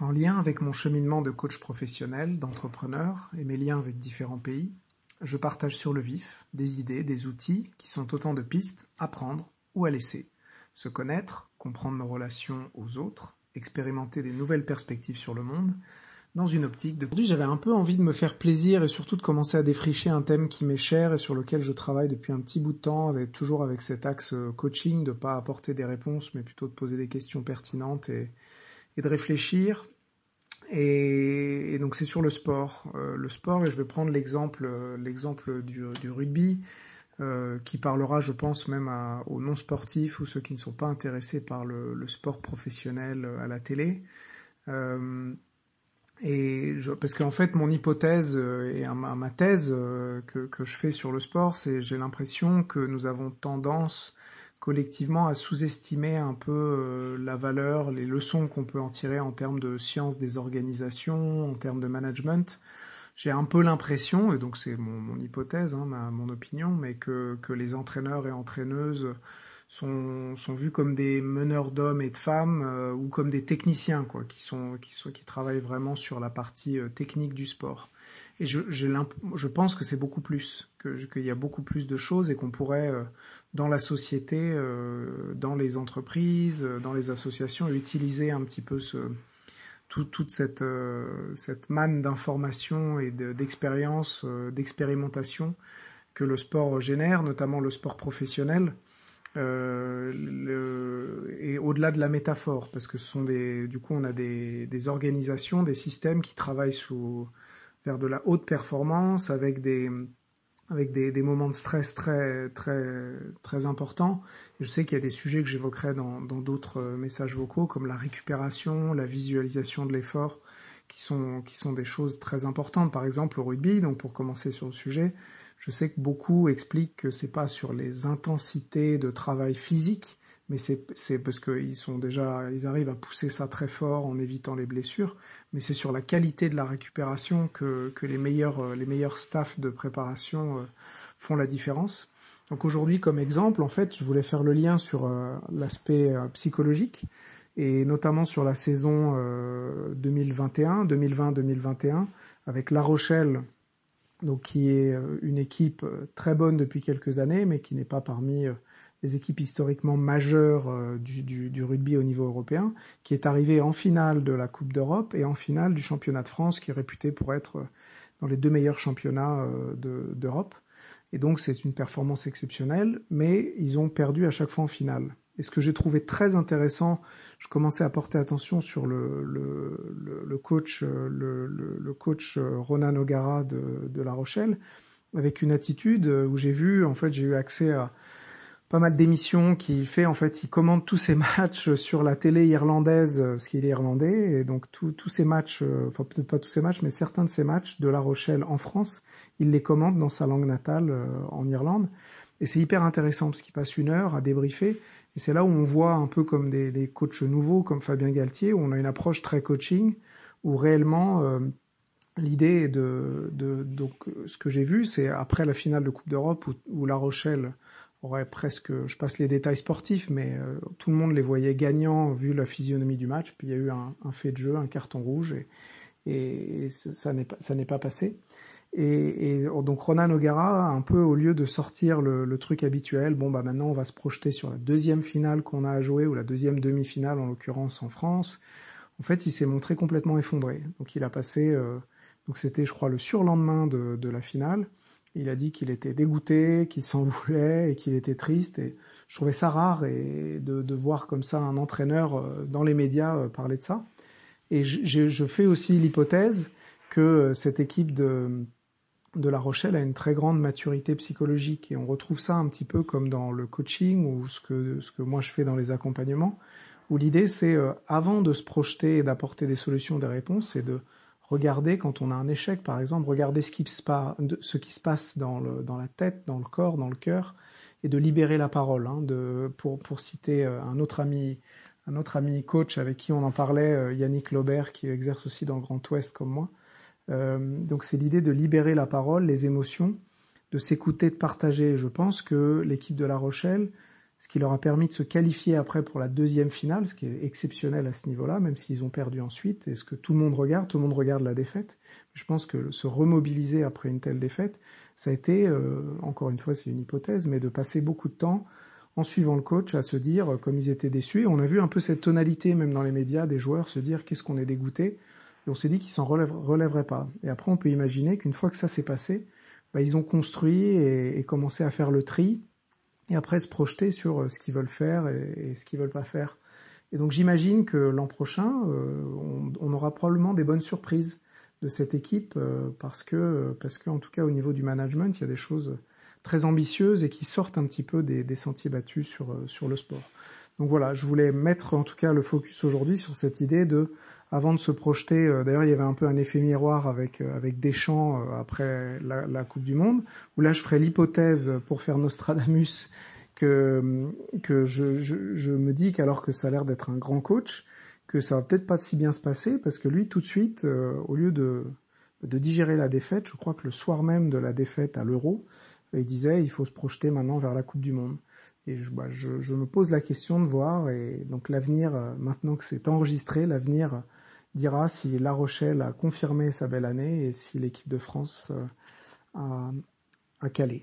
En lien avec mon cheminement de coach professionnel, d'entrepreneur et mes liens avec différents pays, je partage sur le vif des idées, des outils qui sont autant de pistes à prendre ou à laisser. Se connaître, comprendre nos relations aux autres, expérimenter des nouvelles perspectives sur le monde, dans une optique de... Aujourd'hui, j'avais un peu envie de me faire plaisir et surtout de commencer à défricher un thème qui m'est cher et sur lequel je travaille depuis un petit bout de temps, avec, toujours avec cet axe euh, coaching, de pas apporter des réponses, mais plutôt de poser des questions pertinentes et, et de réfléchir. Et, donc c'est sur le sport. Euh, le sport, et je vais prendre l'exemple euh, l'exemple du, rugby, euh, qui parlera, je pense, même aux non-sportifs ou ceux qui ne sont pas intéressés par le, sport professionnel à la télé. Et parce qu'en fait, mon hypothèse et ma, ma thèse que, que je fais sur le sport, c'est j'ai l'impression que nous avons tendance collectivement à sous-estimer un peu euh, la valeur, les leçons qu'on peut en tirer en termes de science des organisations, en termes de management. J'ai un peu l'impression, et donc c'est mon, hypothèse, hein, ma, mon opinion, mais que, que les entraîneurs et entraîneuses sont, sont vus comme des meneurs d'hommes et de femmes euh, ou comme des techniciens, quoi, qui sont, qui sont, qui travaillent vraiment sur la partie euh, technique du sport. Et je, je pense que c'est beaucoup plus, qu'il y a beaucoup plus de choses et qu'on pourrait euh, dans la société, euh, dans les entreprises, euh, dans les associations, utiliser un petit peu ce, tout, toute cette, cette manne d'informations et d'expériences, d'expérimentation que le sport génère, notamment le sport professionnel. Euh, le, et au-delà de la métaphore, parce que ce sont des, du coup, on a des, des organisations, des systèmes qui travaillent sous, vers de la haute performance avec des, avec des, moments de stress très très très importants. je sais qu'il y a des sujets que j'évoquerai dans d'autres euh, messages vocaux, comme la récupération, la visualisation de l'effort, qui sont qui sont des choses très importantes. Par exemple, au rugby. Donc, pour commencer sur le sujet, je sais que beaucoup expliquent que c'est pas sur les intensités de travail physique, mais c'est parce qu'ils sont déjà ils arrivent à pousser ça très fort en évitant les blessures mais c'est sur la qualité de la récupération que, que les meilleurs euh, les meilleurs staffs de préparation euh, font la différence. Donc aujourd'hui, comme exemple, en fait, je voulais faire le lien sur euh, l'aspect psychologique et notamment sur la saison 2021, 2020-2021, avec La Rochelle, donc qui est une équipe très bonne depuis quelques années, mais qui n'est pas parmi les équipes historiquement majeures euh, du, rugby au niveau européen, qui est arrivé en finale de la Coupe d'Europe et en finale du championnat de France, qui est réputé pour être euh, dans les deux meilleurs championnats euh, d'Europe. et donc c'est une performance exceptionnelle, mais ils ont perdu à chaque fois en finale. Et ce que j'ai trouvé très intéressant, je commençais à porter attention sur le, coach, le, coach Ronan O'Gara de, de La Rochelle, avec une attitude où j'ai vu, en fait, j'ai eu accès à, pas mal d'émissions qu'il fait. En fait, il commande tous ses matchs sur la télé irlandaise, euh, parce qu'il est irlandais, et donc tous ses matchs, euh, enfin peut-être pas tous ses matchs, mais certains de ses matchs de La Rochelle en France, il les commande dans sa langue natale euh, en Irlande. Et c'est hyper intéressant parce qu'il passe une heure à débriefer. Et c'est là où on voit un peu comme des, des, coachs nouveaux, comme Fabien Galtier, où on a une approche très coaching, où réellement euh, l'idée de, de, donc ce que j'ai vu, c'est après la finale de Coupe d'Europe où, où La Rochelle aurait presque, je passe les détails sportifs, mais euh, tout le monde les voyait gagnants vu la physionomie du match. Puis il y a eu un, fait de jeu, un carton rouge, et, ça n'est pas, pas passé. Et, et, donc Ronan O'Gara, un peu au lieu de sortir le, truc habituel, bon bah maintenant on va se projeter sur la deuxième finale qu'on a à jouer ou la deuxième demi-finale en l'occurrence en France. En fait, il s'est montré complètement effondré. Donc il a passé, euh, donc c'était je crois le surlendemain de, de la finale. Il a dit qu'il était dégoûté, qu'il s'en voulait et qu'il était triste. Et je trouvais ça rare et de, de, voir comme ça un entraîneur euh, dans les médias euh, parler de ça. Et je, je fais aussi l'hypothèse que euh, cette équipe de, de La Rochelle a une très grande maturité psychologique et on retrouve ça un petit peu comme dans le coaching ou ce que, ce que moi je fais dans les accompagnements, où l'idée c'est avant de se projeter et d'apporter des solutions, des réponses, c'est de Regardez quand on a un échec, par exemple, regardez ce qui se, passe, dans la tête, dans le corps, dans le cœur, et de libérer la parole. Hein, de, pour, pour citer euh, un autre ami, un autre ami coach avec qui on en parlait, euh, Yannick Laubert, qui exerce aussi dans le Grand Ouest comme moi. Euh, donc c'est l'idée de libérer la parole, les émotions, de s'écouter, de partager. Je pense que l'équipe de La Rochelle ce qui leur a permis de se qualifier après pour la deuxième finale, ce qui est exceptionnel à ce niveau-là, même s'ils ont perdu ensuite. Et ce que tout le monde regarde, tout le monde regarde la défaite. Je pense que se remobiliser après une telle défaite, ça a été, euh, encore une fois, c'est une hypothèse, mais de passer beaucoup de temps en suivant le coach à se dire, comme ils étaient déçus. Et on a vu un peu cette tonalité, même dans les médias, des joueurs se dire qu'est-ce qu'on est dégoûté. Et on s'est dit qu'ils s'en relèveraient pas. Et après, on peut imaginer qu'une fois que ça s'est passé, bah, ils ont construit et commencé à faire le tri et après se projeter sur euh, ce qu'ils veulent faire et, ce qu'ils veulent pas faire. Et donc j'imagine que l'an prochain, euh, on, aura probablement des bonnes surprises de cette équipe euh, parce que parce qu'en tout cas au niveau du management, il y a des choses très ambitieuses et qui sortent un petit peu des, des sentiers battus sur sur le sport. Donc voilà, je voulais mettre en tout cas le focus aujourd'hui sur cette idée de avant de se projeter. Euh, d'ailleurs, il y avait un peu un effet miroir avec euh, avec Deschamps euh, après la, Coupe du Monde, où là, je ferai l'hypothèse pour faire Nostradamus que que je, je, je me dis qu'alors que ça a l'air d'être un grand coach, que ça va peut-être pas si bien se passer parce que lui, tout de suite, au lieu de de digérer la défaite, je crois que le soir même de la défaite à l'Euro, il disait il faut se projeter maintenant vers la Coupe du Monde. Et je, bah, je, me pose la question de voir, et donc l'avenir, maintenant que c'est enregistré, l'avenir dira si La Rochelle a confirmé sa belle année et si l'équipe de France euh, a calé.